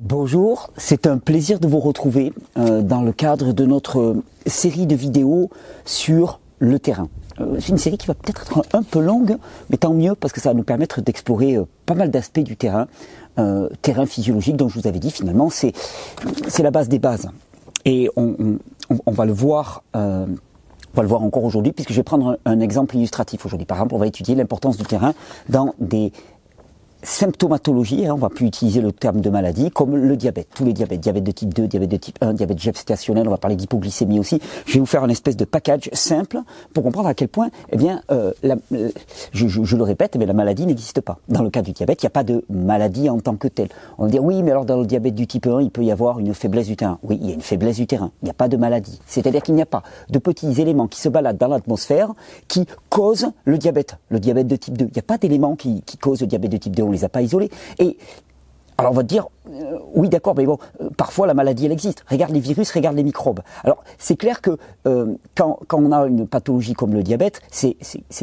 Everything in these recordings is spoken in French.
Bonjour, c'est un plaisir de vous retrouver euh, dans le cadre de notre série de vidéos sur le terrain. Euh, c'est une série qui va peut-être être un peu longue, mais tant mieux parce que ça va nous permettre d'explorer euh, pas mal d'aspects du terrain, terrain physiologique dont je vous avais dit finalement c'est c'est la base des bases. Et on, va le voir. on va le voir encore aujourd'hui, puisque je vais prendre un exemple illustratif aujourd'hui. Par exemple, on va étudier l'importance du terrain dans des symptomatologie, hein, on va plus utiliser le terme de maladie, comme le diabète, tous les diabètes, diabète de type 2, diabète de type 1, diabète gestationnel, on va parler d'hypoglycémie aussi. Je vais vous faire un espèce de package simple pour comprendre à quel point, eh bien, euh, euh, je, je, le répète, mais la maladie n'existe pas. Dans le cas du diabète, il n'y a pas de maladie en tant que telle. On va dire oui, mais alors dans le diabète du type 1, il peut y avoir une faiblesse du terrain. Oui, il y a une faiblesse du terrain. Il n'y a pas de maladie. C'est-à-dire qu'il n'y a pas de petits éléments qui se baladent dans l'atmosphère qui causent le diabète, le diabète de type 2. Il n'y a pas d'éléments qui, qui causent le diabète de type 2. On les a pas isolés. Et alors on va te dire, euh, oui d'accord, mais bon, euh, parfois la maladie elle existe. Regarde les virus, regarde les microbes. Alors c'est clair que euh, quand, quand, on a une pathologie comme le diabète, c'est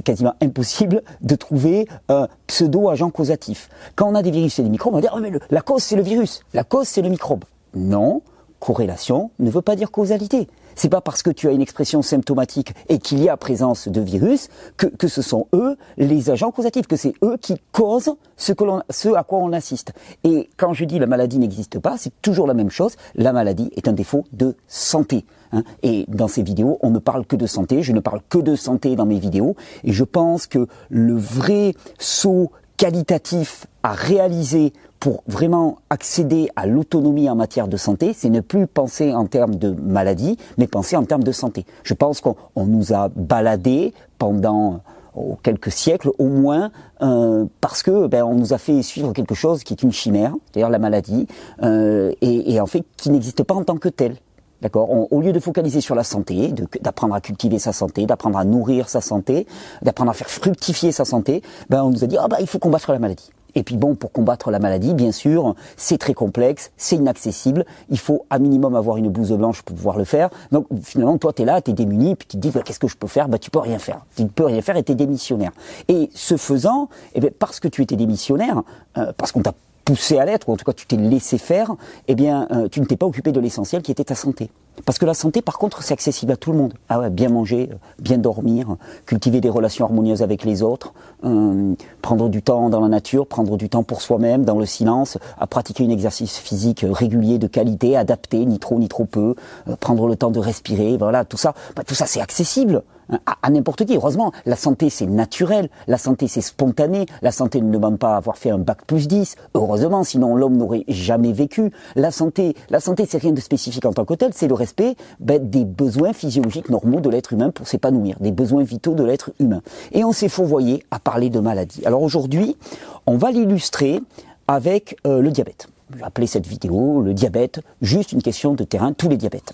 quasiment impossible de trouver un pseudo-agent causatif. Quand on a des virus et des microbes, on va dire, oh, mais la cause c'est le virus, la cause c'est le microbe. Non, corrélation ne veut pas dire causalité. C'est pas parce que tu as une expression symptomatique et qu'il y a présence de virus que, ce sont eux les agents causatifs, que c'est eux qui causent ce, que à quoi on assiste. Et quand je dis la maladie n'existe pas, c'est toujours la même chose. La maladie est un défaut de santé. Hein. Et dans ces vidéos, on ne parle que de santé. Je ne parle que de santé dans mes vidéos. Et je pense que le vrai saut qualitatif à réaliser pour vraiment accéder à l'autonomie en matière de santé, c'est ne plus penser en termes de maladie, mais penser en termes de santé. Je pense qu'on nous a baladé pendant oh, quelques siècles au moins euh, parce que ben, on nous a fait suivre quelque chose qui est une chimère, c'est-à-dire la maladie, euh, et, et en fait qui n'existe pas en tant que telle. D'accord Au lieu de focaliser sur la santé, d'apprendre à cultiver sa santé, d'apprendre à nourrir sa santé, d'apprendre à faire fructifier sa santé, ben on nous a dit ah bah il faut combattre la maladie. Et puis bon, pour combattre la maladie, bien sûr, c'est très complexe, c'est inaccessible. Il faut à minimum avoir une blouse blanche pour pouvoir le faire. Donc finalement, toi, tu là, tu es démuni, puis tu te dis, bah, qu'est-ce que je peux faire? Bah, Tu peux rien faire. Tu ne peux rien faire et tu es démissionnaire. Et ce faisant, eh bien, parce que tu étais démissionnaire, euh, parce qu'on t'a poussé à l'être, ou en tout cas tu t'es laissé faire, eh bien, euh, tu ne t'es pas occupé de l'essentiel qui était ta santé. Parce que la santé, par contre, c'est accessible à tout le monde. Ah ouais, bien manger, euh, bien dormir, cultiver des relations harmonieuses avec les autres, euh, prendre du temps dans la nature, prendre du temps pour soi-même, dans le silence, à pratiquer un exercice physique régulier de qualité, adapté, ni trop ni trop peu, prendre le temps de respirer, voilà, tout ça, bah, tout ça c'est accessible à, n'importe qui. Heureusement, la santé c'est naturel, la santé c'est spontané, la santé ne demande pas avoir fait un bac plus 10, heureusement, sinon l'homme n'aurait jamais vécu. La santé, la santé c'est rien de spécifique en tant que tel, c'est le respect ben, des besoins physiologiques normaux de l'être humain pour s'épanouir, des besoins vitaux de l'être humain. Et on s'est fourvoyé à parler de maladie. Alors aujourd'hui, on va l'illustrer avec euh, le diabète. Je vais appeler cette vidéo le diabète, juste une question de terrain, tous les diabètes.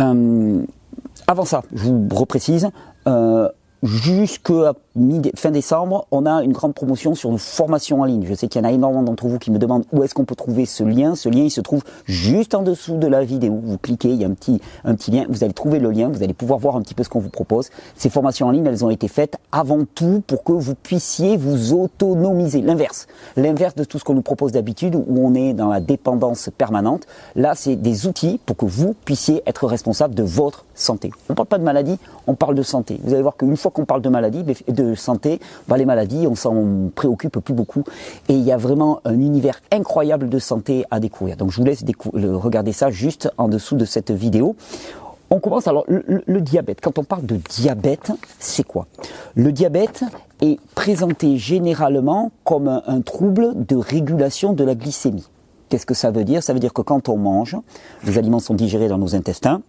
Euh, avant ça, je vous reprécise, euh, jusqu'à fin décembre, on a une grande promotion sur nos formations en ligne. Je sais qu'il y en a énormément d'entre vous qui me demandent où est-ce qu'on peut trouver ce lien. Ce lien, il se trouve juste en dessous de la vidéo. Vous cliquez, il y a un petit, un petit lien. Vous allez trouver le lien. Vous allez pouvoir voir un petit peu ce qu'on vous propose. Ces formations en ligne, elles ont été faites avant tout pour que vous puissiez vous autonomiser. L'inverse. L'inverse de tout ce qu'on nous propose d'habitude où on est dans la dépendance permanente. Là, c'est des outils pour que vous puissiez être responsable de votre santé. On ne parle pas de maladie, on parle de santé. Vous allez voir qu'une fois qu'on parle de maladie, de santé, bah, les maladies, on s'en préoccupe plus beaucoup. Et il y a vraiment un univers incroyable de santé à découvrir. Donc je vous laisse regarder ça juste en dessous de cette vidéo. On commence alors le, diabète. Quand on parle de diabète, c'est quoi? Le diabète est présenté généralement comme un trouble de régulation de la glycémie. Qu'est-ce que ça veut dire? Ça veut dire que quand on mange, les aliments sont digérés dans nos intestins,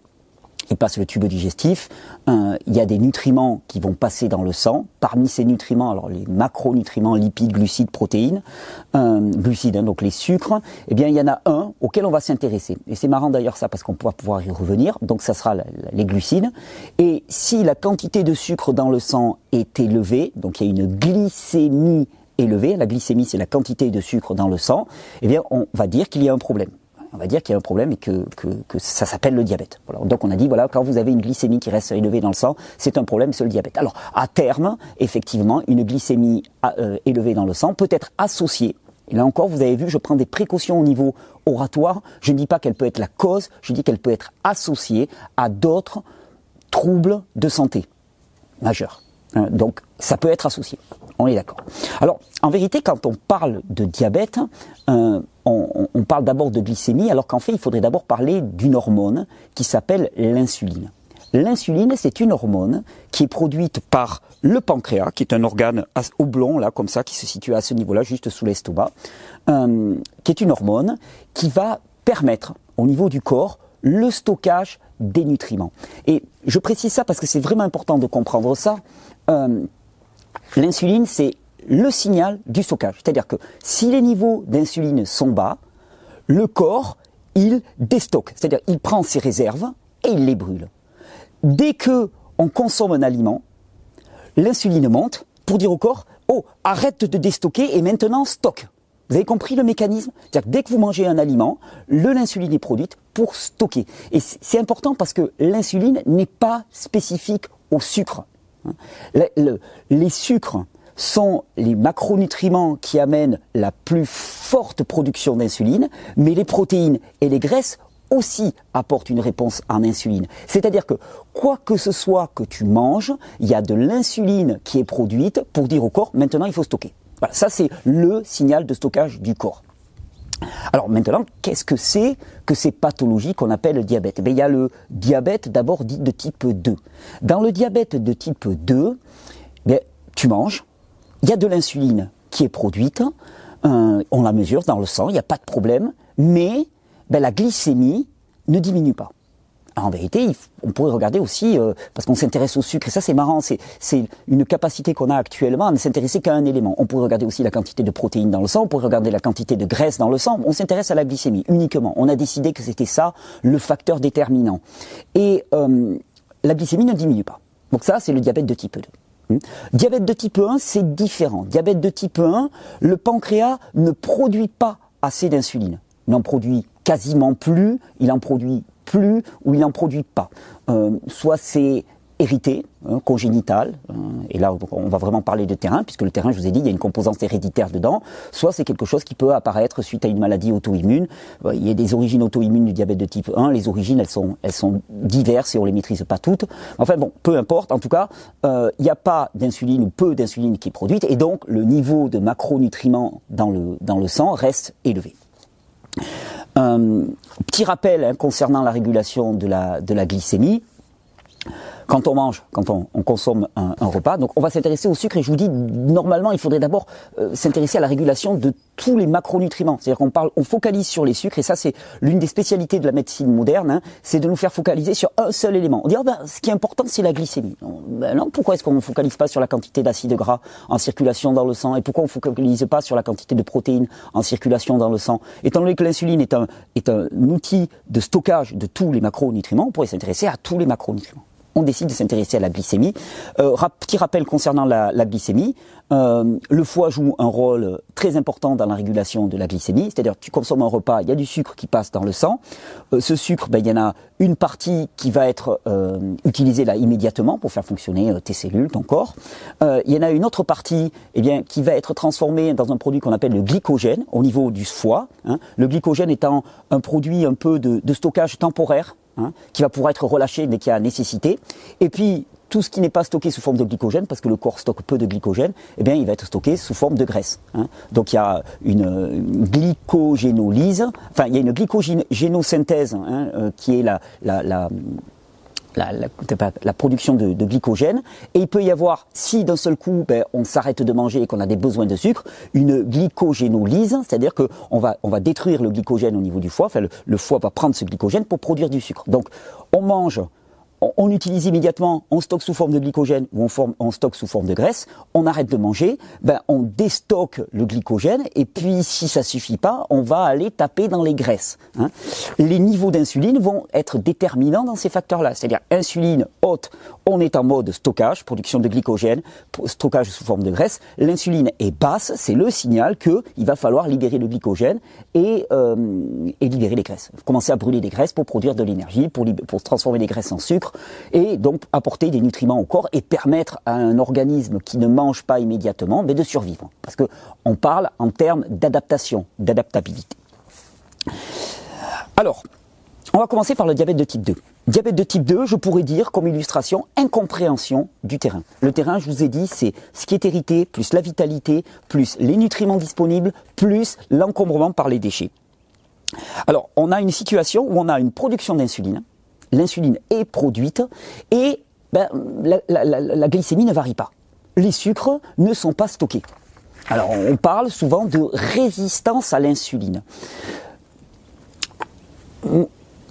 il passe le tube digestif, il y a des nutriments qui vont passer dans le sang. Parmi ces nutriments, alors les macronutriments, lipides, glucides, protéines, glucides, hein, donc les sucres, eh bien il y en a un auquel on va s'intéresser. Et c'est marrant d'ailleurs ça parce qu'on pourra pouvoir y revenir. Donc ça sera les glucides. Et si la quantité de sucre dans le sang est élevée, donc il y a une glycémie élevée, la glycémie c'est la quantité de sucre dans le sang, eh bien on va dire qu'il y a un problème on va dire qu'il y a un problème et que, que, ça s'appelle le diabète. Voilà. Donc on a dit, voilà, quand vous avez une glycémie qui reste élevée dans le sang, c'est un problème, c'est le diabète. Alors à terme, effectivement, une glycémie euh, élevée dans le sang peut être associée Et là encore, vous avez vu, je prends des précautions au niveau oratoire. Je ne dis pas qu'elle peut être la cause, je dis qu'elle peut être associée à d'autres troubles de santé majeurs. Hein, donc, ça peut être associé. On est d'accord. Alors, en vérité, quand on parle de diabète, euh, on, parle d'abord de glycémie, alors qu'en fait, il faudrait d'abord parler d'une hormone qui s'appelle l'insuline. L'insuline, c'est une hormone qui est produite par le pancréas, qui est un organe oblong, là, comme ça, qui se situe à ce niveau-là, juste sous l'estomac, euh, qui est une hormone qui va permettre, au niveau du corps, le stockage des nutriments. Et je précise ça parce que c'est vraiment important de comprendre ça. Euh, l'insuline, c'est le signal du stockage. C'est-à-dire que si les niveaux d'insuline sont bas, le corps, il déstocke. C'est-à-dire il prend ses réserves et il les brûle. Dès que on consomme un aliment, l'insuline monte pour dire au corps, oh, arrête de déstocker et maintenant stocke. Vous avez compris le mécanisme? C'est-à-dire que dès que vous mangez un aliment, l'insuline est produite pour stocker. Et c'est important parce que l'insuline n'est pas spécifique au sucre. Les sucres sont les macronutriments qui amènent la plus forte production d'insuline, mais les protéines et les graisses aussi apportent une réponse en insuline. C'est-à-dire que quoi que ce soit que tu manges, il y a de l'insuline qui est produite pour dire au corps maintenant il faut stocker. Ça c'est le signal de stockage du corps. Alors maintenant, qu'est-ce que c'est que ces pathologies qu'on appelle le diabète? Eh Il y a le diabète d'abord dit de type 2. Dans le diabète de type 2, eh tu manges, il y a de l'insuline qui est produite, euh, on la mesure dans le sang, il n'y a pas de problème, mais ben, la glycémie ne diminue pas. En vérité, on pourrait regarder aussi, euh, parce qu'on s'intéresse au sucre, et ça c'est marrant, c'est une capacité qu'on a actuellement à ne s'intéresser qu'à un élément. On pourrait regarder aussi la quantité de protéines dans le sang, on pourrait regarder la quantité de graisse dans le sang, on s'intéresse à la glycémie uniquement. On a décidé que c'était ça le facteur déterminant. Et euh, la glycémie ne diminue pas. Donc ça, c'est le diabète de type 2. Hmm. Diabète de type 1, c'est différent. Diabète de type 1, le pancréas ne produit pas assez d'insuline. Il n'en produit quasiment plus, il en produit plus ou il n'en produit pas. Euh, soit c'est hérité, hein, congénital, euh, et là on va vraiment parler de terrain, puisque le terrain, je vous ai dit, il y a une composante héréditaire dedans, soit c'est quelque chose qui peut apparaître suite à une maladie auto-immune. Euh, il y a des origines auto-immunes du diabète de type 1, les origines elles sont, diverses et on les maîtrise pas toutes. Enfin bon, peu importe, en tout cas, il n'y a pas d'insuline ou peu d'insuline qui est produite, et donc le niveau de macronutriments dans dans le sang reste élevé. Un petit rappel hein, concernant la régulation de la, de la glycémie quand on mange, quand on, consomme un, repas. Donc on va s'intéresser au sucre et je vous dis, normalement, il faudrait d'abord euh, s'intéresser à la régulation de tous les macronutriments. C'est-à-dire qu'on parle, on focalise sur les sucres et ça c'est l'une des spécialités de la médecine moderne, hein, c'est de nous faire focaliser sur un seul élément. On dit, oh ben, ce qui est important c'est la glycémie. Ben non, pourquoi est-ce qu'on ne focalise pas sur la quantité d'acides gras en circulation dans le sang? Et pourquoi on ne focalise pas sur la quantité de protéines en circulation dans le sang? Étant donné que l'insuline est un, est un outil de stockage de tous les macronutriments, on pourrait s'intéresser à tous les macronutriments on décide de s'intéresser à la glycémie. Euh, petit rappel concernant la, glycémie, euh, le foie joue un rôle très important dans la régulation de la glycémie, c'est-à-dire tu consommes un repas, il y a du sucre qui passe dans le sang. Euh, ce sucre, ben, il y en a une partie qui va être utilisée là immédiatement pour faire fonctionner tes cellules, ton corps. il y en a une autre partie eh bien, qui va être transformée dans un produit qu'on appelle le glycogène au niveau du foie. Hein. Le glycogène étant un produit un peu de stockage temporaire Hein, qui va pouvoir être relâché dès qu'il y a nécessité. Et puis tout ce qui n'est pas stocké sous forme de glycogène, parce que le corps stocke peu de glycogène, eh bien, il va être stocké sous forme de graisse. Hein. Donc, il y a une, glycogénolyse, enfin, il y a une glycogénosynthèse, hein, euh, qui est la, la, production de, glycogène. Et il peut y avoir, si d'un seul coup ben, on s'arrête de manger et qu'on a des besoins de sucre, une glycogénolyse, c'est-à-dire qu'on va, on va détruire le glycogène au niveau du foie, le foie va prendre ce glycogène pour produire du sucre. Donc on mange on, utilise immédiatement, on stocke sous forme de glycogène ou on, stocke sous forme de graisse, on arrête de manger, ben on déstocke le glycogène et puis si ça suffit pas, on va aller taper dans les graisses. Hein. Les niveaux d'insuline vont être déterminants dans ces facteurs-là, c'est-à-dire insuline haute, on est en mode stockage, production de glycogène, stockage sous forme de graisse. L'insuline est basse, c'est le signal que il va falloir libérer le glycogène et, euh, libérer les graisses. Commencer à brûler des graisses pour produire de l'énergie, pour, pour transformer les graisses en sucre et donc apporter des nutriments au corps et permettre à un organisme qui ne mange pas immédiatement mais de survivre. Parce que on parle en termes d'adaptation, d'adaptabilité. Alors, on va commencer par le diabète de type 2. Diabète de type 2, je pourrais dire comme illustration, incompréhension du terrain. Le terrain, je vous ai dit, c'est ce qui est hérité, plus la vitalité, plus les nutriments disponibles, plus l'encombrement par les déchets. Alors, on a une situation où on a une production d'insuline. L'insuline est produite et ben, la, glycémie ne varie pas. Les sucres ne sont pas stockés. Alors, on parle souvent de résistance à l'insuline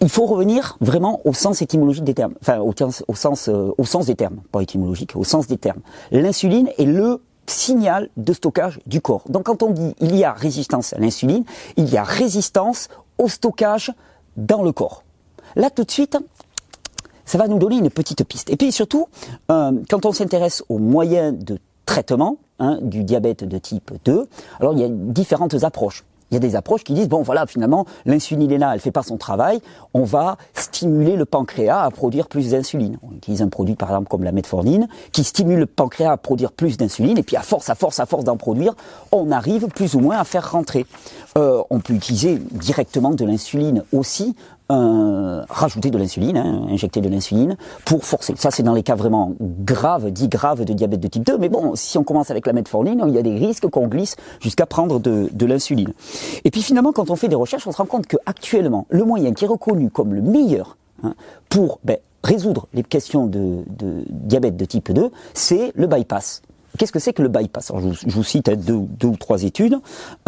il faut revenir vraiment au sens étymologique des termes, enfin au, sens, euh, au sens des termes, pas étymologique, au sens des termes. L'insuline est le signal de stockage du corps. Donc quand on dit il y a résistance à l'insuline, il y a résistance au stockage dans le corps. Là tout de suite, ça va nous donner une petite piste. Et puis surtout, euh, quand on s'intéresse aux moyens de traitement hein, du diabète de type 2, alors il y a différentes approches. Il y a des approches qui disent bon voilà finalement l'insuline est là, elle fait pas son travail, on va stimuler le pancréas à produire plus d'insuline. On utilise un produit par exemple comme la metformine qui stimule le pancréas à produire plus d'insuline et puis à force à force à force d'en produire, on arrive plus ou moins à faire rentrer. Euh, on peut utiliser directement de l'insuline aussi euh, rajouter de l'insuline, hein, injecter de l'insuline pour forcer. Ça, c'est dans les cas vraiment graves, dits graves de diabète de type 2. Mais bon, si on commence avec la metformine, il y a des risques qu'on glisse jusqu'à prendre de, l'insuline. Et puis finalement, quand on fait des recherches, on se rend compte qu'actuellement, le moyen qui est reconnu comme le meilleur hein, pour ben, résoudre les questions de diabète de type 2, c'est le bypass. Qu'est-ce que c'est que le bypass? Je, vous, cite deux, ou trois études.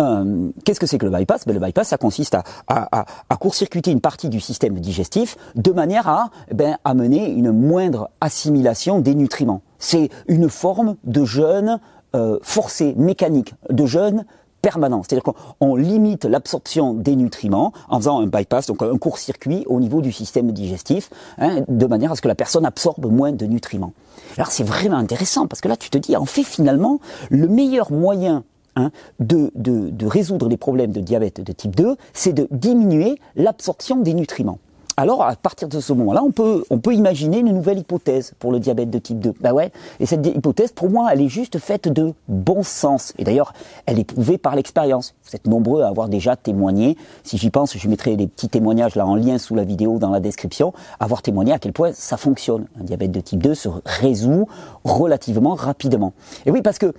Euh, Qu'est-ce que c'est que le bypass? Ben, Le bypass, ça consiste à, court-circuiter une partie du système digestif de manière à ben, amener une moindre assimilation des nutriments. C'est une forme de jeûne euh, forcé, mécanique, de jeûne permanent. C'est-à-dire qu'on limite l'absorption des nutriments en faisant un bypass, donc un court-circuit au niveau du système digestif, hein, de manière à ce que la personne absorbe moins de nutriments. Alors c'est vraiment intéressant parce que là tu te dis, en fait finalement, le meilleur moyen hein, de, de, de résoudre les problèmes de diabète de type 2, c'est de diminuer l'absorption des nutriments. Alors, à partir de ce moment-là, on peut, on peut imaginer une nouvelle hypothèse pour le diabète de type 2. Ben ouais. Et cette hypothèse, pour moi, elle est juste faite de bon sens. Et d'ailleurs, elle est prouvée par l'expérience. Vous êtes nombreux à avoir déjà témoigné. Si j'y pense, je mettrai des petits témoignages là en lien sous la vidéo dans la description. Avoir témoigné à quel point ça fonctionne. Un diabète de type 2 se résout relativement rapidement. Et oui, parce que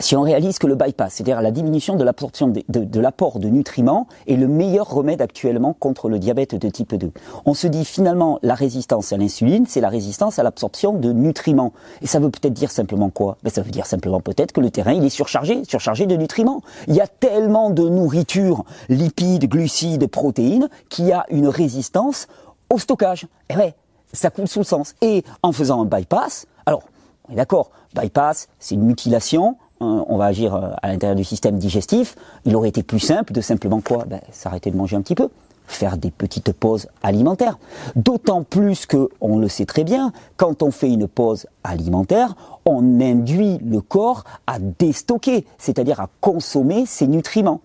si on réalise que le bypass, c'est-à-dire la diminution de l'absorption de, l'apport de nutriments, est le meilleur remède actuellement contre le diabète de type 2. On se dit finalement la résistance à l'insuline, c'est la résistance à l'absorption de nutriments. Et ça veut peut-être dire simplement quoi? Ben, Ça veut dire simplement peut-être que le terrain il est surchargé, surchargé de nutriments. Il y a tellement de nourriture, lipides, glucides, protéines, qu'il y a une résistance au stockage. Et ouais, ça coule sous le sens. Et en faisant un bypass, alors, on est d'accord, bypass, c'est une mutilation, on va agir euh, à l'intérieur du système digestif, il aurait été plus simple de simplement quoi? Ben, S'arrêter de manger un petit peu, faire des petites pauses alimentaires. D'autant plus que, on le sait très bien, quand on fait une pause alimentaire, on induit le corps à déstocker, c'est-à-dire à consommer ses nutriments.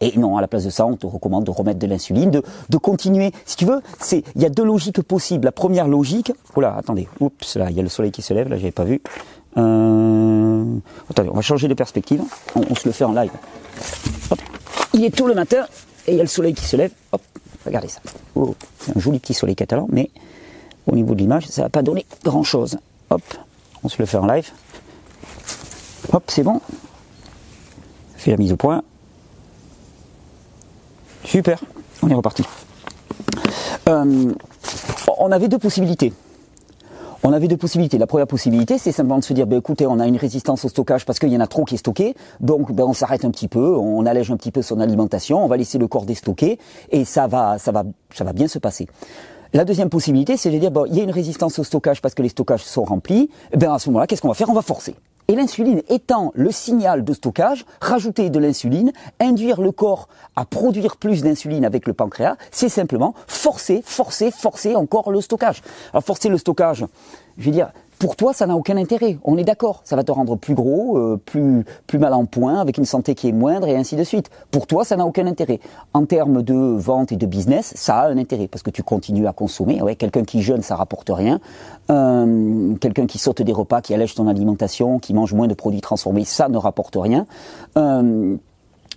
Et non, à la place de ça, on te recommande de remettre de l'insuline, de, continuer. Si tu veux, c'est, il y a deux logiques possibles. La première logique, oh là, attendez, oups, là, il y a le soleil qui se lève, là, j'avais pas vu. Euh... On va changer de perspective. On, se le fait en live. Il est tôt le matin et il y a le soleil qui se lève. Hop, regardez ça. Oh, c'est un joli petit soleil catalan, mais au niveau de l'image, ça va pas donner grand chose. Hop, on se le fait en live. Hop, c'est bon. Fait la mise au point. Super, on est reparti. Euh, on avait deux possibilités on avait deux possibilités. La première possibilité, c'est simplement de se dire, ben, écoutez, on a une résistance au stockage parce qu'il y en a trop qui est stocké, donc ben, on s'arrête un petit peu, on allège un petit peu son alimentation, on va laisser le corps déstocker et ça va, ça va, ça va bien se passer. La deuxième possibilité, c'est de dire, bon, il y a une résistance au stockage parce que les stockages sont remplis. Ben à ce moment-là, qu'est-ce qu'on va faire? On va forcer. Et l'insuline étant le signal de stockage, rajouter de l'insuline, induire le corps à produire plus d'insuline avec le pancréas, c'est simplement forcer, forcer, forcer encore le stockage. Alors forcer le stockage, je veux dire, pour toi, ça n'a aucun intérêt. On est d'accord. Ça va te rendre plus gros, euh, plus plus mal en point, avec une santé qui est moindre et ainsi de suite. Pour toi, ça n'a aucun intérêt. En termes de vente et de business, ça a un intérêt parce que tu continues à consommer. Ouais, quelqu'un qui jeûne, ça rapporte rien. Euh, quelqu'un qui saute des repas, qui allège ton alimentation, qui mange moins de produits transformés, ça ne rapporte rien. Euh,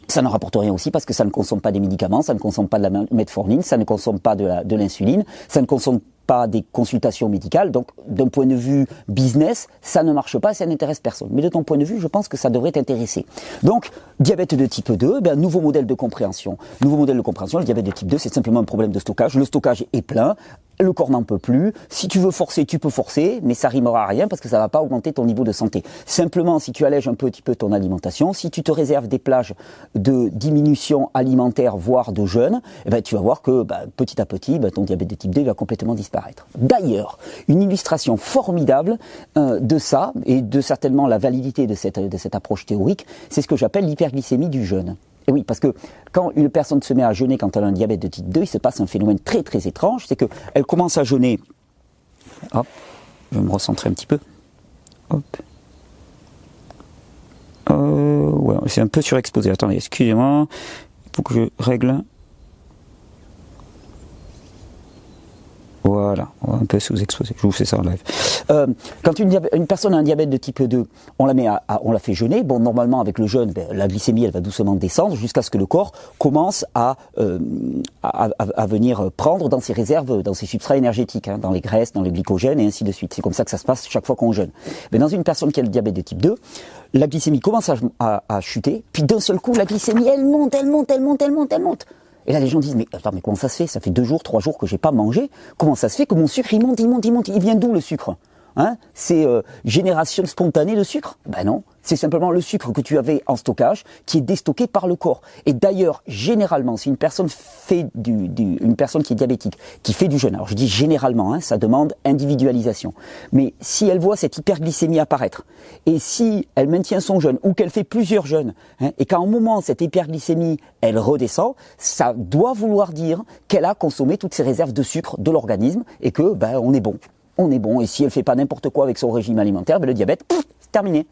ça ne rapporte rien aussi parce que ça ne consomme pas des médicaments, ça ne consomme pas de la metformine, ça ne consomme pas de l'insuline, ça ne consomme pas des consultations médicales. Donc, d'un point de vue business, ça ne marche pas, ça n'intéresse personne. Mais de ton point de vue, je pense que ça devrait t'intéresser. Donc, diabète de type 2, ben, nouveau modèle de compréhension. Nouveau modèle de compréhension, le diabète de type 2, c'est simplement un problème de stockage. Le stockage est plein, le corps n'en peut plus. Si tu veux forcer, tu peux forcer, mais ça rimera à rien parce que ça va pas augmenter ton niveau de santé. Simplement, si tu allèges un petit peu ton alimentation, si tu te réserves des plages de diminution alimentaire, voire de jeûne, eh tu vas voir que ben, petit à petit, ben, ton diabète de type 2 va complètement disparaître. D'ailleurs, une illustration formidable euh, de ça, et de certainement la validité de cette, approche théorique, c'est ce que j'appelle l'hyperglycémie du jeûne. Et oui, parce que quand une personne se met à jeûner quand elle a un diabète de type 2, il se passe un phénomène très très étrange, c'est qu'elle commence à jeûner. Hop, je vais me recentrer un petit peu. Hop. Euh, ouais, c'est un peu surexposé. Attendez, excusez-moi. Il faut que je règle Voilà, on va un peu sous-exposé. Je vous fais ça en live. Euh, quand une, personne a un diabète de type 2, on la met à, on la fait jeûner. Bon, normalement avec le jeûne, ben, la glycémie elle va doucement descendre jusqu'à ce que le corps commence à, euh, à, venir prendre dans ses réserves, dans ses substrats énergétiques, hein, dans les graisses, dans les glycogènes et ainsi de suite. C'est comme ça que ça se passe chaque fois qu'on jeûne. Mais dans une personne qui a le diabète de type 2, la glycémie commence à, à chuter, puis d'un seul coup la glycémie elle monte, elle monte, elle monte, elle monte, elle monte. Et là, les gens disent, mais attends, mais comment ça se fait? Ça fait deux jours, trois jours que j'ai pas mangé. Comment ça se fait que mon sucre, il monte, il monte, il monte Il vient d'où le sucre? Hein c'est euh, génération spontanée de sucre? Ben non, c'est simplement le sucre que tu avais en stockage qui est déstocké par le corps. Et d'ailleurs, généralement, si une personne fait du, du, une personne qui est diabétique, qui fait du jeûne, alors je dis généralement, hein, ça demande individualisation. Mais si elle voit cette hyperglycémie apparaître et si elle maintient son jeûne ou qu'elle fait plusieurs jeûnes hein, et qu'à un moment cette hyperglycémie elle redescend, ça doit vouloir dire qu'elle a consommé toutes ses réserves de sucre de l'organisme et que ben on est bon on est bon. Et si elle fait pas n'importe quoi avec son régime alimentaire, ben le diabète, c'est terminé.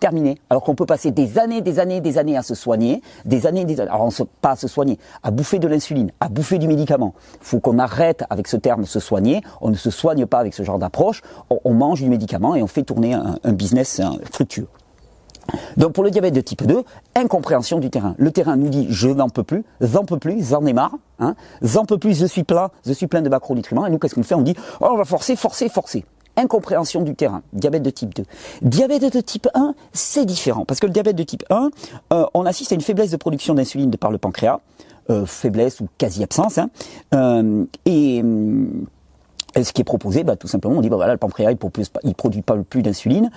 Terminé. Alors qu'on peut passer des années, des années, des années à se soigner, des années, des années. Alors, on pas à se soigner, à bouffer de l'insuline, à bouffer du médicament. Il faut qu'on arrête avec ce terme se soigner. On ne se soigne pas avec ce genre d'approche. On, mange du médicament et on fait tourner un, un business fructueux. Donc pour le diabète de type 2, incompréhension du terrain. Le terrain nous dit je n'en peux plus, j'en peux plus, j'en ai marre, hein, j'en peux plus, je suis plein, je suis plein de macronutriments. Et nous qu'est-ce qu'on fait? On dit oh, on va forcer, forcer, forcer. Incompréhension du terrain, diabète de type 2. Diabète de type 1, c'est différent parce que le diabète de type 1, euh, on assiste à une faiblesse de production d'insuline par le pancréas, euh, faiblesse ou quasi-absence, hein, euh, et ce qui est proposé, bah, tout simplement, on dit bah voilà, le pancréas il il produit pas plus d'insuline.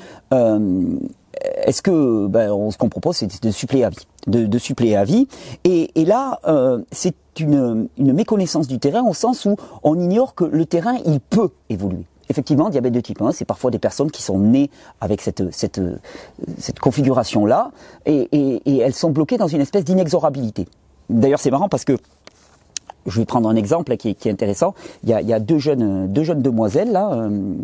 Est-ce que ben, ce qu'on propose, c'est de suppléer à vie, de, suppléer à vie. Et, là, euh, c'est une, méconnaissance du terrain au sens où on ignore que le terrain, il peut évoluer. Effectivement, diabète de type 1, c'est parfois des personnes qui sont nées avec cette, configuration-là, et, elles sont bloquées dans une espèce d'inexorabilité. D'ailleurs, c'est marrant parce que je vais prendre un exemple qui, est intéressant. Il y a, deux jeunes, deux jeunes demoiselles là, euh,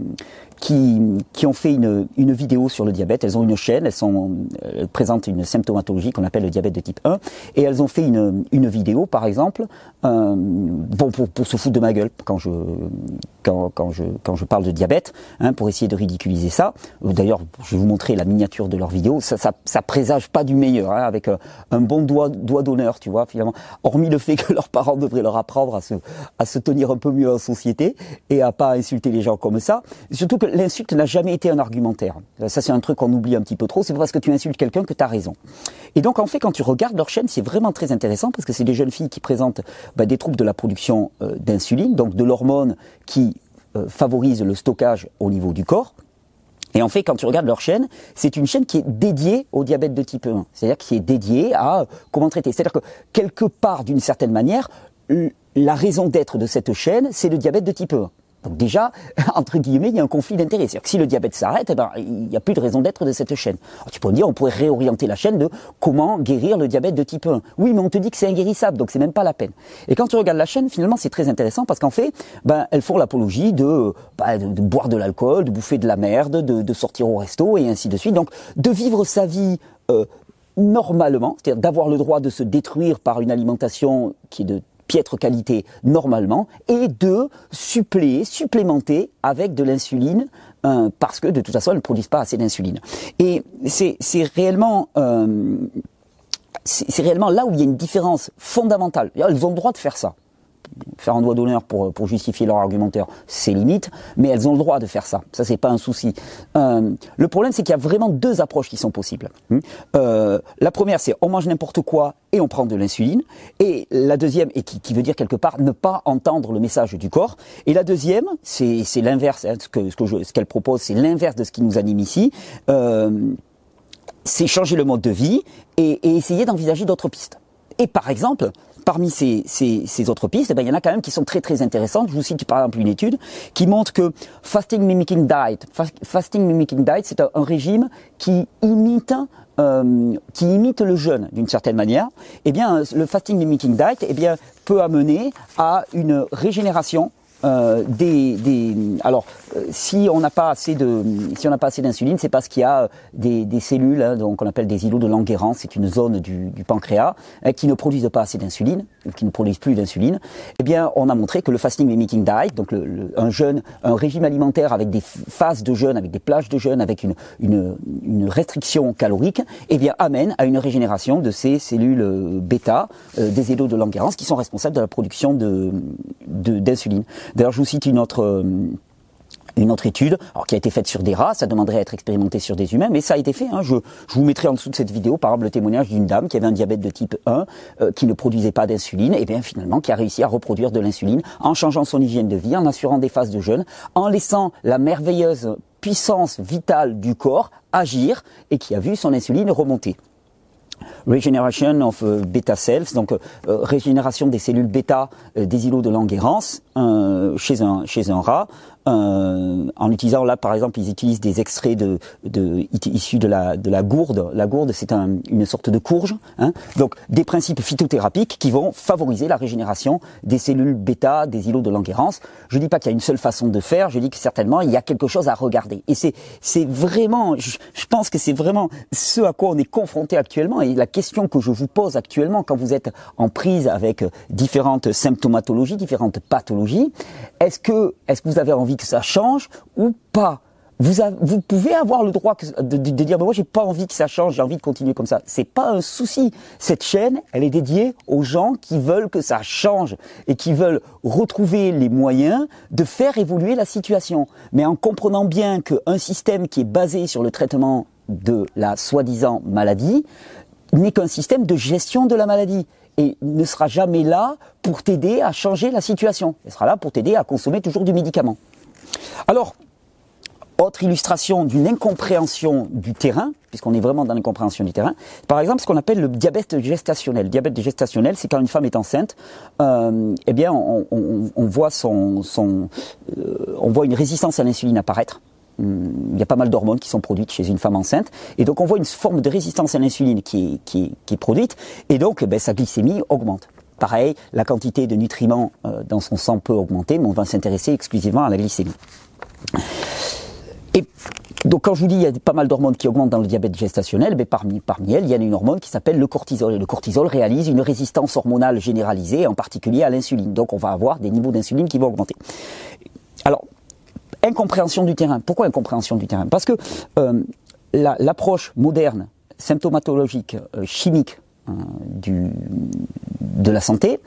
qui, qui ont fait une, une vidéo sur le diabète. Elles ont une chaîne, elles, sont, elles présentent une symptomatologie qu'on appelle le diabète de type 1, et elles ont fait une, une vidéo, par exemple, euh, bon, pour, pour se foutre de ma gueule quand je, quand, quand je, quand je parle de diabète, hein, pour essayer de ridiculiser ça. D'ailleurs, je vais vous montrer la miniature de leur vidéo. Ça, ça, ça présage pas du meilleur, hein, avec un, un, bon doigt, doigt d'honneur, tu vois, finalement. Hormis le fait que leurs parents devraient leur apprendre à se, à se tenir un peu mieux en société et à pas insulter les gens comme ça. Surtout que l'insulte n'a jamais été un argumentaire. Ça, c'est un truc qu'on oublie un petit peu trop. C'est parce que tu insultes quelqu'un que tu as raison. Et donc, en fait, quand tu regardes leur chaîne, c'est vraiment très intéressant parce que c'est des jeunes filles qui présentent bah, des troubles de la production euh, d'insuline, donc de l'hormone qui euh, favorise le stockage au niveau du corps. Et en fait, quand tu regardes leur chaîne, c'est une chaîne qui est dédiée au diabète de type 1. C'est-à-dire qui est dédiée à comment traiter. C'est-à-dire que quelque part, d'une certaine manière, la raison d'être de cette chaîne, c'est le diabète de type 1. Donc déjà, entre guillemets, il y a un conflit d'intérêts. C'est-à-dire que si le diabète s'arrête, eh ben, il n'y a plus de raison d'être de cette chaîne. Alors, tu peux me dire, on pourrait réorienter la chaîne de comment guérir le diabète de type 1. Oui, mais on te dit que c'est inguérissable, donc c'est même pas la peine. Et quand tu regardes la chaîne, finalement, c'est très intéressant parce qu'en fait, ben, elles font l'apologie de, ben, de, boire de l'alcool, de bouffer de la merde, de, de, sortir au resto et ainsi de suite. Donc, de vivre sa vie euh, normalement, c'est-à-dire d'avoir le droit de se détruire par une alimentation qui est de piètre qualité normalement, et de suppléer, supplémenter avec de l'insuline, euh, parce que de toute façon, elles ne produisent pas assez d'insuline. Et c'est réellement... Euh, c'est réellement là où il y a une différence fondamentale. Elles ont le droit de faire ça faire un doigt d'honneur pour, pour justifier leur argumentaire, c'est limite, mais elles ont le droit de faire ça. Ça, c'est pas un souci. Euh, le problème, c'est qu'il y a vraiment deux approches qui sont possibles. Hmm. Euh, la première, c'est on mange n'importe quoi et on prend de l'insuline. Et la deuxième, et qui, qui, veut dire quelque part ne pas entendre le message du corps. Et la deuxième, c'est l'inverse. Hein, ce que ce qu'elle ce propose, c'est l'inverse de ce qui nous anime ici. Euh, c'est changer le mode de vie et, et essayer d'envisager d'autres pistes. Et par exemple, parmi ces, autres pistes, eh ben, il y en a quand même qui sont très très intéressantes. Je vous cite par exemple une étude qui montre que fasting mimicking diet, fasting mimicking diet, c'est un, régime qui imite euh, qui imite le jeûne d'une certaine manière, eh bien le fasting mimicking diet eh bien peut amener à une régénération euh, des, des, alors si on n'a pas assez de si on n'a pas assez d'insuline, c'est parce qu'il y a des, des cellules hein, donc on appelle des îlots de Langerhans, c'est une zone du, du pancréas hein, qui ne produisent pas assez d'insuline qui ne produisent plus d'insuline. Eh bien, on a montré que le fasting mimicking diet, donc le, un jeûne, un régime alimentaire avec des phases de jeûne, avec des plages de jeûne, avec une, une, une restriction calorique, eh bien amène à une régénération de ces cellules euh, bêta des îlots de Langerhans qui sont responsables de la production de d'insuline. D'ailleurs, je vous cite une autre euh, une autre étude, alors qui a été faite sur des rats, ça demanderait à être expérimenté sur des humains, mais ça a été fait. Hein. Je, je, vous mettrai en dessous de cette vidéo, par exemple, le témoignage d'une dame qui avait un diabète de type 1, euh, qui ne produisait pas d'insuline, et bien finalement qui a réussi à reproduire de l'insuline en changeant son hygiène de vie, en assurant des phases de jeûne, en laissant la merveilleuse puissance vitale du corps agir, et qui a vu son insuline remonter. Regeneration of euh, beta cells, donc euh, régénération des cellules bêta des îlots de Langerhans chez un chez un rat euh, en utilisant là par exemple ils utilisent des extraits de, de issus de la de la gourde. La gourde c'est un, une sorte de courge. Hein. Donc des principes phytothérapiques qui vont favoriser la régénération des cellules bêta, des îlots de Langerhans. Je dis pas qu'il y a une seule façon de faire. Je dis que certainement il y a quelque chose à regarder. Et c'est c'est vraiment, je, je pense que c'est vraiment ce à quoi on est confronté actuellement et la question que je vous pose actuellement quand vous êtes en prise avec différentes symptomatologies, différentes pathologies. Est-ce que est-ce que vous avez envie que ça change ou pas. Vous, pouvez avoir le droit de, dire moi j'ai pas envie que ça change, j'ai envie de continuer comme ça. C'est pas un souci. Cette chaîne, elle est dédiée aux gens qui veulent que ça change et qui veulent retrouver les moyens de faire évoluer la situation. Mais en comprenant bien qu'un système qui est basé sur le traitement de la soi-disant maladie n'est qu'un système de gestion de la maladie et ne sera jamais là pour t'aider à changer la situation. Elle sera là pour t'aider à consommer toujours du médicament. Alors, autre illustration d'une incompréhension du terrain, puisqu'on est vraiment dans l'incompréhension du terrain, par exemple ce qu'on appelle le diabète gestationnel. Le diabète gestationnel, c'est quand une femme est enceinte, euh, eh bien on, voit son, euh, on voit une résistance à l'insuline apparaître. Il y a pas mal d'hormones qui sont produites chez une femme enceinte, et donc on voit une forme de résistance à l'insuline qui est, produite, et donc ben, sa glycémie augmente. Pareil, la quantité de nutriments euh, dans son sang peut augmenter, mais on va s'intéresser exclusivement à la glycémie. Et donc quand je vous dis il y a pas mal d'hormones qui augmentent dans le diabète gestationnel, mais parmi, parmi elles, il y a une hormone qui s'appelle le cortisol. Et le cortisol réalise une résistance hormonale généralisée, en particulier à l'insuline. Donc on va avoir des niveaux d'insuline qui vont augmenter. Alors, incompréhension du terrain. Pourquoi incompréhension du terrain? Parce que euh, l'approche moderne, symptomatologique, euh, chimique de la santé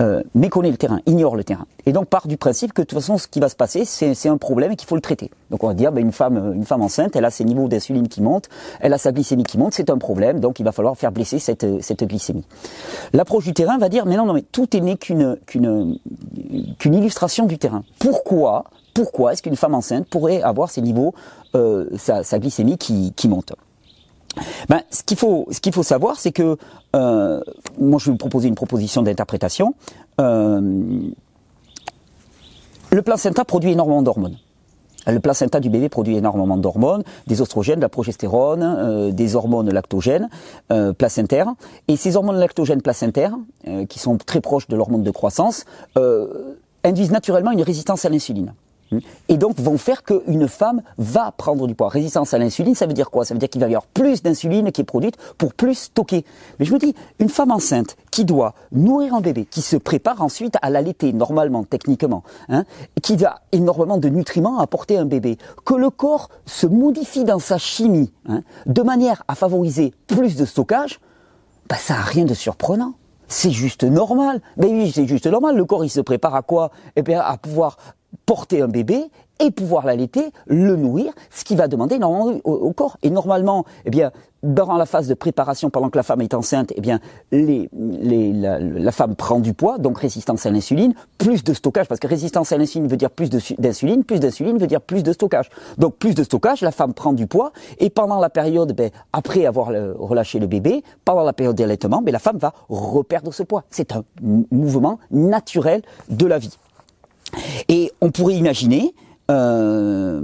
euh, méconnaît le terrain, ignore le terrain. Et donc part du principe que de toute façon ce qui va se passer, c'est un problème et qu'il faut le traiter. Donc on va dire, ben, une, femme, une femme enceinte, elle a ses niveaux d'insuline qui montent, elle a sa glycémie qui monte, c'est un problème, donc il va falloir faire blesser cette, glycémie. L'approche du terrain va dire, mais non, non, mais tout est né qu'une illustration du terrain. Pourquoi pourquoi est-ce qu'une femme enceinte pourrait avoir ses niveaux, euh, sa, glycémie qui monte? Ben, ce qu'il faut, ce qu'il faut savoir, c'est que euh, moi, je vais vous proposer une proposition d'interprétation. Euh, Le placenta produit énormément d'hormones. Le placenta du bébé produit énormément d'hormones, des oestrogènes, de la progestérone, euh, des hormones lactogènes euh, placentaires. Et ces hormones lactogènes placentaires, euh, qui sont très proches de l'hormone de croissance, induisent naturellement une résistance à l'insuline et donc vont faire qu'une femme va prendre du poids. Résistance à l'insuline, ça veut dire quoi? Ça veut dire qu'il va y avoir plus d'insuline qui est produite pour plus stocker. Mais je me dis, une femme enceinte qui doit nourrir un bébé, qui se prépare ensuite à l'allaiter normalement, techniquement, hein, qui a énormément de nutriments à apporter à un bébé, que le corps se modifie dans sa chimie hein, de manière à favoriser plus de stockage, bah, ça n'a rien de surprenant c'est juste normal. Mais oui, c'est juste normal. Le corps, il se prépare à quoi? Eh bien, à pouvoir porter un bébé et pouvoir l'allaiter, le nourrir, ce qui va demander énormément au, corps. Et normalement, eh bien, dans la phase de préparation, pendant que la femme est enceinte, eh bien, la, femme prend du poids, donc résistance à l'insuline, plus de stockage, parce que résistance à l'insuline veut dire plus d'insuline, plus d'insuline veut dire plus de stockage. Donc plus de stockage, la femme prend du poids, et pendant la période, ben, après avoir relâché le bébé, pendant la période d'allaitement, ben, la femme va reperdre ce poids. C'est un mouvement naturel de la vie. Et on pourrait imaginer euh,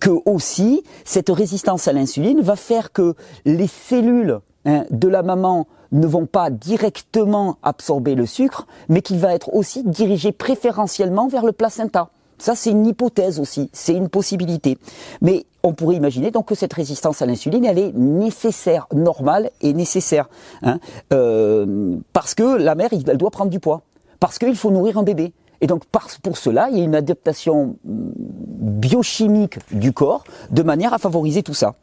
que aussi cette résistance à l'insuline va faire que les cellules hein, de la maman ne vont pas directement absorber le sucre, mais qu'il va être aussi dirigé préférentiellement vers le placenta. Ça, c'est une hypothèse aussi, c'est une possibilité. Mais on pourrait imaginer donc que cette résistance à l'insuline, elle est nécessaire, normale et nécessaire, hein, euh, parce que la mère, elle doit prendre du poids, parce qu'il faut nourrir un bébé. Et donc pour cela, il y a une adaptation mm, biochimique du corps de manière à favoriser tout ça.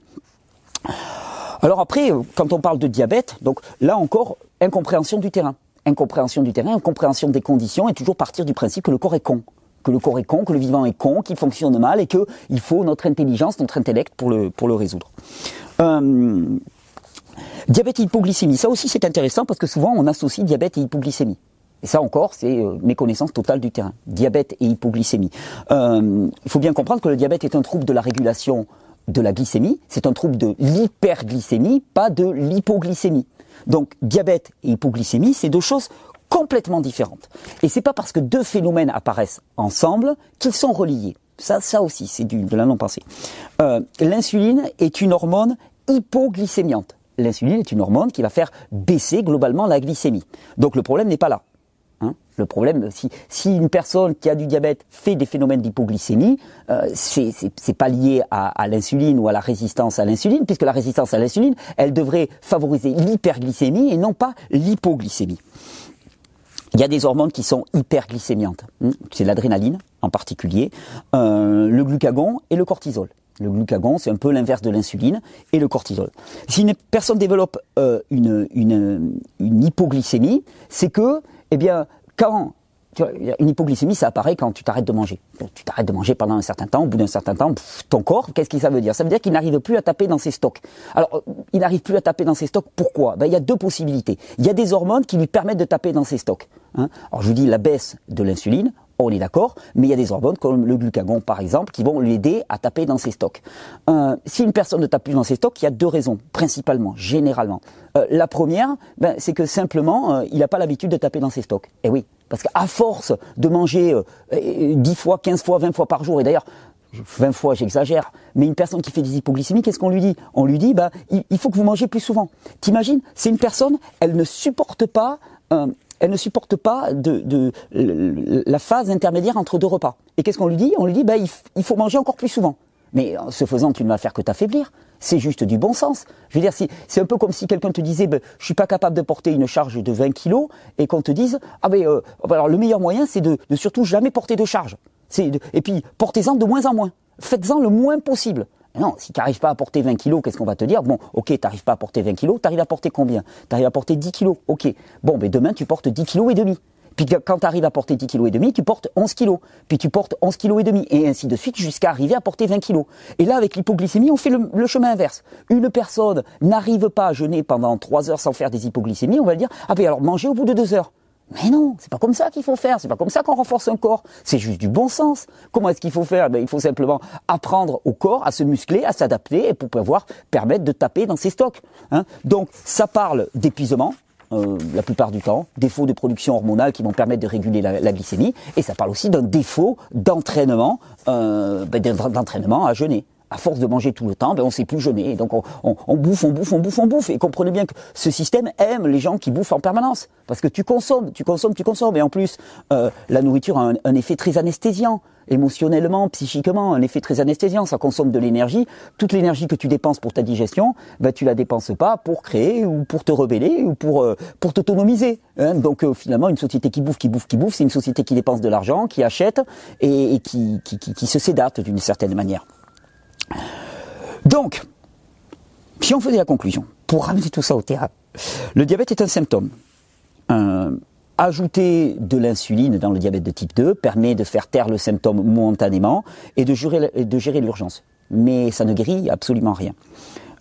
Alors après, quand on parle de diabète, donc là encore, incompréhension du terrain. Incompréhension du terrain, incompréhension des conditions et toujours partir du principe que le corps est con. Que le corps est con, que le vivant est con, qu'il fonctionne mal et qu'il faut notre intelligence, notre intellect pour le, pour. Euh, diabète et hypoglycémie, ça aussi c'est intéressant parce que souvent on associe diabète et hypoglycémie. Et ça encore, c'est euh, méconnaissance totale du terrain. Diabète et hypoglycémie. Euh, il faut bien comprendre que le diabète est un trouble de la régulation de la glycémie. C'est un trouble de l'hyperglycémie, pas de l'hypoglycémie. Donc diabète et hypoglycémie, c'est deux choses complètement différentes. Et c'est pas parce que deux phénomènes apparaissent ensemble qu'ils sont reliés. Ça, ça aussi, c'est de la non-pensée. Euh, L'insuline est une hormone hypoglycémiante. L'insuline est une hormone qui va faire baisser globalement la glycémie. Donc le problème n'est pas là. Hein. le problème, si, si, une personne qui a du diabète fait des phénomènes d'hypoglycémie, euh, c'est pas lié à, l'insuline ou à la résistance à l'insuline, puisque la résistance à l'insuline, elle devrait favoriser l'hyperglycémie et non pas l'hypoglycémie. Il y a des hormones qui sont hyperglycémiantes. Hein. C'est l'adrénaline en particulier, euh, le glucagon et le cortisol. Le glucagon, c'est un peu l'inverse de l'insuline et le cortisol. Si une personne développe euh, une hypoglycémie, c'est que eh bien, quand une hypoglycémie, ça apparaît quand tu t'arrêtes de manger. Tu t'arrêtes de manger pendant un certain temps, au bout d'un certain temps, ton corps, qu'est-ce que ça veut dire? Ça veut dire qu'il n'arrive plus à taper dans ses stocks. Alors, euh, il n'arrive plus à taper dans ses stocks, pourquoi? Ben, Il y a deux possibilités. Il y a des hormones qui lui permettent de taper dans ses stocks. Hein. Alors, je vous dis la baisse de l'insuline, on est d'accord, mais il y a des hormones comme le glucagon par exemple qui vont l'aider à taper dans ses stocks. Euh, si une personne ne tape plus dans ses stocks, il y a deux raisons, principalement, généralement. Euh, la première, ben, c'est que simplement, euh, il n'a pas l'habitude de taper dans ses stocks. Et eh oui, parce qu'à force de manger 10 fois, 15 fois, 20 fois par jour, et d'ailleurs, 20 fois, j'exagère, mais une personne qui fait des hypoglycémies, qu'est-ce qu'on lui dit? On lui dit, bah, il, faut que vous mangez plus souvent. T'imagines C'est une personne, elle ne supporte pas elle ne supporte pas de, la phase intermédiaire entre deux repas. Et qu'est-ce qu'on lui dit? On lui dit, bah, il, faut manger encore plus souvent. Mais en ce faisant, tu ne vas faire que t'affaiblir. C'est juste du bon sens. Je veux dire, c'est un peu comme si quelqu'un te disait, ben, je suis pas capable de porter une charge de 20 kilos, et qu'on te dise, ah ben, euh, alors le meilleur moyen, c'est de, de, surtout jamais porter de charge. et puis, portez-en de moins en moins. Faites-en le moins possible. Non, si tu n'arrives pas à porter 20 kilos, qu'est-ce qu'on va te dire? Bon, ok, tu n'arrives pas à porter 20 kilos, tu arrives à porter combien? Tu arrives à porter 10 kilos, ok. Bon, mais demain, tu portes 10 kilos et demi. Puis quand tu arrives à porter 10 kilos et demi, tu portes 11 kilos. Puis tu portes 11 kilos et demi. Et ainsi de suite jusqu'à arriver à porter 20 kilos. Et là, avec l'hypoglycémie, on fait le, chemin inverse. Une personne n'arrive pas à jeûner pendant 3 heures sans faire des hypoglycémies, on va dire, ah ben alors manger au bout de 2 heures. Mais non, c'est pas comme ça qu'il faut faire, c'est pas comme ça qu'on renforce un corps, c'est juste du bon sens. Comment est-ce qu'il faut faire? Ben, Il faut simplement apprendre au corps à se muscler, à s'adapter et pour pouvoir permettre de taper dans ses stocks. Hein. Donc ça parle d'épuisement, euh, la plupart du temps, défaut de production hormonale qui vont permettre de réguler la, glycémie, et ça parle aussi d'un défaut d'entraînement, euh, ben, d'entraînement à jeûner à force de manger tout le temps, ben on sait plus jeûner. Donc on, on, bouffe, on bouffe, on bouffe, on bouffe. Et comprenez bien que ce système aime les gens qui bouffent en permanence. Parce que tu consommes, tu consommes, tu consommes. Et en plus, euh, la nourriture a un, effet très anesthésiant émotionnellement, psychiquement, un effet très anesthésiant. Ça consomme de l'énergie. Toute l'énergie que tu dépenses pour ta digestion, ben, tu la dépenses pas pour créer ou pour te rebeller ou pour euh, pour t'autonomiser. Hein. Donc euh, finalement, une société qui bouffe, qui bouffe, qui bouffe, c'est une société qui dépense de l'argent, qui achète et, et qui, qui, qui, qui se sédate d'une certaine manière. Donc, si on faisait la conclusion, pour ramener tout ça au terrain, le diabète est un symptôme. ajouter de l'insuline dans le diabète de type 2 permet de faire taire le symptôme momentanément et de gérer l'urgence. Mais ça ne guérit absolument rien.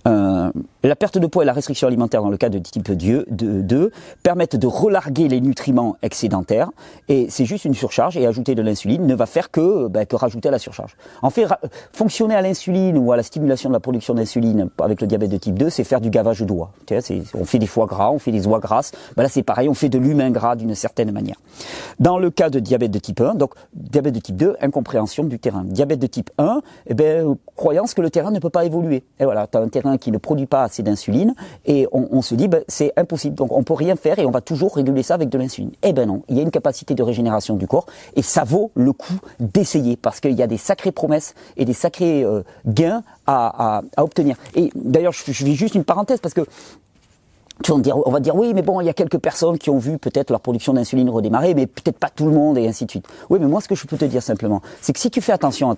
Euh, la perte de poids et la restriction alimentaire dans le cas de type 2, permettent de relarguer les nutriments excédentaires et c'est juste une surcharge et ajouter de l'insuline ne va faire que, que rajouter à la surcharge. En fait, fonctionner à l'insuline ou à la stimulation de la production d'insuline avec le diabète de type 2, c'est faire du gavage de doigts. On fait des foie gras, on fait des oies grasses, ben là c'est pareil, on fait de l'humain gras d'une certaine manière. Dans le cas de diabète de type 1, donc diabète de type 2, incompréhension du terrain. Diabète de type 1, eh ben, croyance que le terrain ne peut pas évoluer. Et voilà, tu as un terrain qui ne produit pas assez d'insuline et on, se dit ben, c'est impossible. Donc on peut rien faire et on va toujours réguler ça avec de l'insuline. Eh ben non, il y a une capacité de régénération du corps et ça vaut le coup d'essayer parce qu'il y a des sacrées promesses et des sacrés euh, gains à, obtenir. Et d'ailleurs, je, je fais juste une parenthèse parce que on va dire oui, mais bon, il y a quelques personnes qui ont vu peut-être leur production d'insuline redémarrer, mais peut-être pas tout le monde et ainsi de suite. Oui, mais moi, ce que je peux te dire simplement, c'est que si tu fais attention à,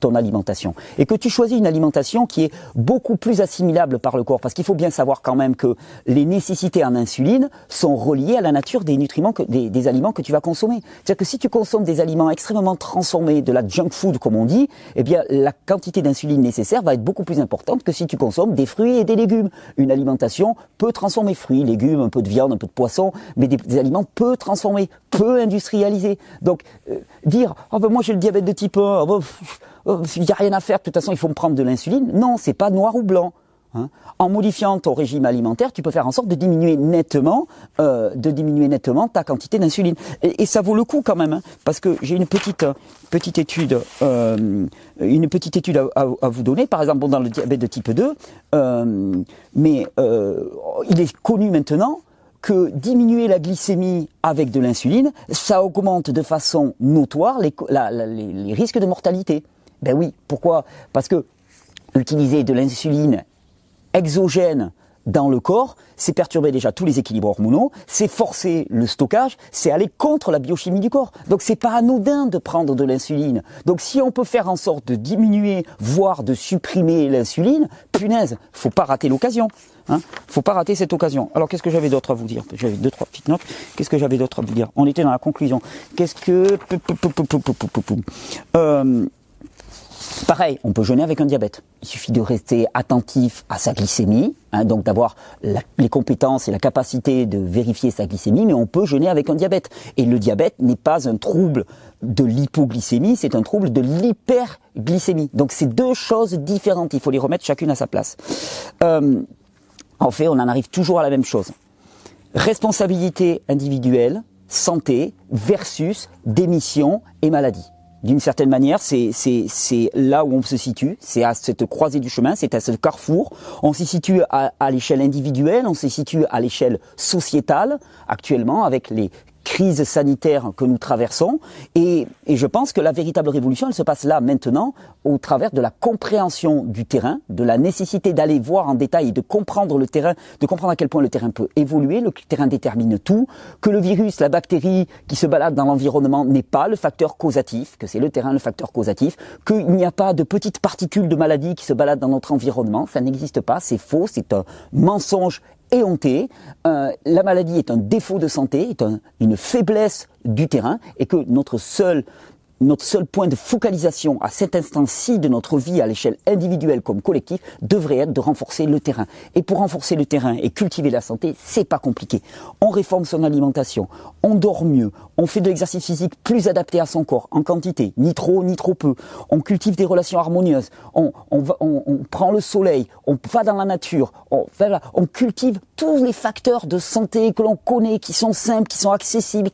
ton alimentation et que tu choisis une alimentation qui est beaucoup plus assimilable par le corps, parce qu'il faut bien savoir quand même que les nécessités en insuline sont reliées à la nature des nutriments, des, aliments que tu vas consommer. C'est-à-dire que si tu consommes des aliments extrêmement transformés, de la junk food comme on dit, eh bien, la quantité d'insuline nécessaire va être beaucoup plus importante que si tu consommes des fruits et des légumes. Une alimentation peut transformer fruits, légumes, un peu de viande, un peu de poisson, mais des, aliments peu transformés, peu industrialisés. Donc euh, dire oh ben moi j'ai le diabète de type 1, oh ben, oh, il n'y a rien à faire, de toute façon il faut me prendre de l'insuline. Non, c'est pas noir ou blanc. Hein. En modifiant ton régime alimentaire, tu peux faire en sorte de diminuer nettement, euh, ta quantité d'insuline. Et, ça vaut le coup quand même, hein, parce que j'ai une petite étude, euh, à, vous donner. Par exemple, dans le diabète de type 2, euh, mais il est connu maintenant que diminuer la glycémie avec de l'insuline, ça augmente de façon notoire les, les risques de mortalité. Ben oui, pourquoi? Parce que utiliser de l'insuline exogène dans le corps, c'est perturber déjà tous les équilibres hormonaux, c'est forcer le stockage, c'est aller contre la biochimie du corps. Donc c'est pas anodin de prendre de l'insuline. Donc si on peut faire en sorte de diminuer, voire de supprimer l'insuline, punaise, faut pas rater l'occasion. Hein faut pas rater cette occasion. Alors qu'est-ce que j'avais d'autre à vous dire? J'avais deux trois petites notes. Qu'est-ce que j'avais d'autre à vous dire? On était dans la conclusion. Qu'est-ce que Pareil, on peut jeûner avec un diabète. Il suffit de rester attentif à sa glycémie, hein, donc d'avoir les compétences et la capacité de vérifier sa glycémie, mais on peut jeûner avec un diabète. Et le diabète n'est pas un trouble de l'hypoglycémie, c'est un trouble de l'hyperglycémie. Donc c'est deux choses différentes, il faut les remettre chacune à sa place. Euh, en fait, on en arrive toujours à la même chose. Responsabilité individuelle, santé versus démission et maladie d'une certaine manière, c'est là où on se situe, c'est à cette croisée du chemin, c'est à ce carrefour. On s'y situe à, l'échelle individuelle, on s'y situe à l'échelle sociétale actuellement avec les crise sanitaire que nous traversons. Et, je pense que la véritable révolution, elle se passe là maintenant, au travers de la compréhension du terrain, de la nécessité d'aller voir en détail et de comprendre le terrain, de comprendre à quel point le terrain peut évoluer, le terrain détermine tout, que le virus, la bactérie qui se balade dans l'environnement n'est pas le facteur causatif, que c'est le terrain le facteur causatif, qu'il n'y a pas de petites particules de maladie qui se baladent dans notre environnement, ça n'existe pas, c'est faux, c'est un mensonge éhonté. Euh, la maladie est un défaut de santé, est une faiblesse du terrain, et que notre seule notre seul point de focalisation à cet instant-ci de notre vie à l'échelle individuelle comme collective devrait être de renforcer le terrain. Et pour renforcer le terrain et cultiver la santé, c'est pas compliqué. On réforme son alimentation, on dort mieux, on fait de l'exercice physique plus adapté à son corps, en quantité, ni trop ni trop peu. On cultive des relations harmonieuses, on, prend le soleil, on va dans la nature, on, on cultive tous les facteurs de santé que l'on connaît, qui sont simples, qui sont accessibles.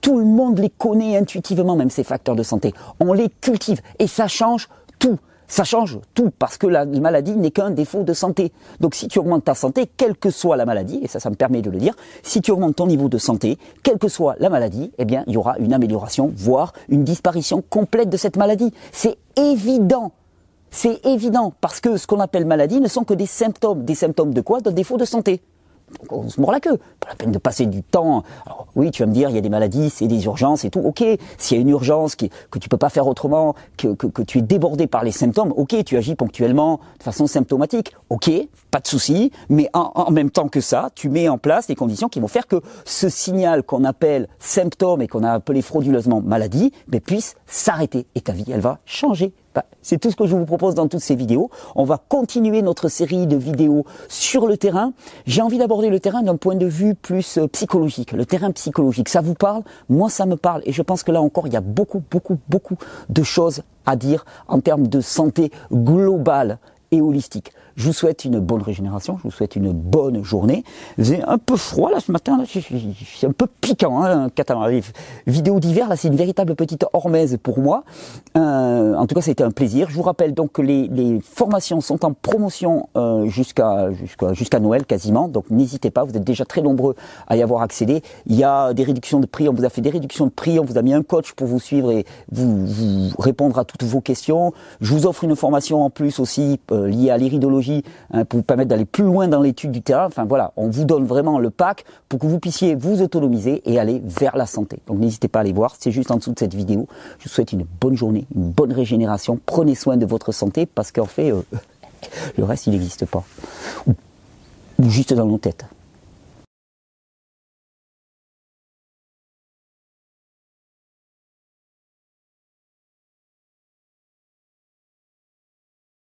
Tout le monde les connaît intuitivement, même ces facteurs de santé. On les cultive et ça change tout. Ça change tout parce que la maladie n'est qu'un défaut de santé. Donc si tu augmentes ta santé, quelle que soit la maladie, et ça, ça me permet de le dire, si tu augmentes ton niveau de santé, quelle que soit la maladie, eh bien, il y aura une amélioration, voire une disparition complète de cette maladie. C'est évident. C'est évident parce que ce qu'on appelle maladie ne sont que des symptômes. Des symptômes de quoi? D'un défaut de santé on se mord la queue. Pas la peine de passer du temps. Alors, oui, tu vas me dire, il y a des maladies, c'est des urgences et tout. Ok, s'il y a une urgence que tu peux pas faire autrement, que, tu es débordé par les symptômes, ok, tu agis ponctuellement de façon symptomatique. Ok, pas de souci. Mais en, même temps que ça, tu mets en place des conditions qui vont faire que ce signal qu'on appelle symptôme et qu'on a appelé frauduleusement maladie, mais puisse s'arrêter et ta vie, elle va changer bah, c'est tout ce que je vous propose dans toutes ces vidéos. On va continuer notre série de vidéos sur le terrain. J'ai envie d'aborder le terrain d'un point de vue plus euh, psychologique. Le terrain psychologique, ça vous parle Moi, ça me parle. Et je pense que là encore, il y a beaucoup, beaucoup, beaucoup de choses à dire en termes de santé globale et holistique. Je vous souhaite une bonne régénération, je vous souhaite une bonne journée. C'est un peu froid là ce matin, c'est un peu piquant, hein, Vidéo d'hiver, là c'est une véritable petite hormèse pour moi. Euh, en tout cas, ça a été un plaisir. Je vous rappelle donc que les, formations sont en promotion euh, jusqu'à Noël quasiment, donc n'hésitez pas, vous êtes déjà très nombreux à y avoir accédé. Il y a des réductions de prix, on vous a fait des réductions de prix, on vous a mis un coach pour vous suivre et vous, vous répondre à toutes vos questions. Je vous offre une formation en plus aussi euh, liée à l'iridologie Hein, pour vous permettre d'aller plus loin dans l'étude du terrain. Enfin voilà, on vous donne vraiment le pack pour que vous puissiez vous autonomiser et aller vers la santé. Donc n'hésitez pas à aller voir, c'est juste en dessous de cette vidéo. Je vous souhaite une bonne journée, une bonne régénération. Prenez soin de votre santé parce qu'en fait, euh, le reste, il n'existe pas. Ou juste dans nos têtes.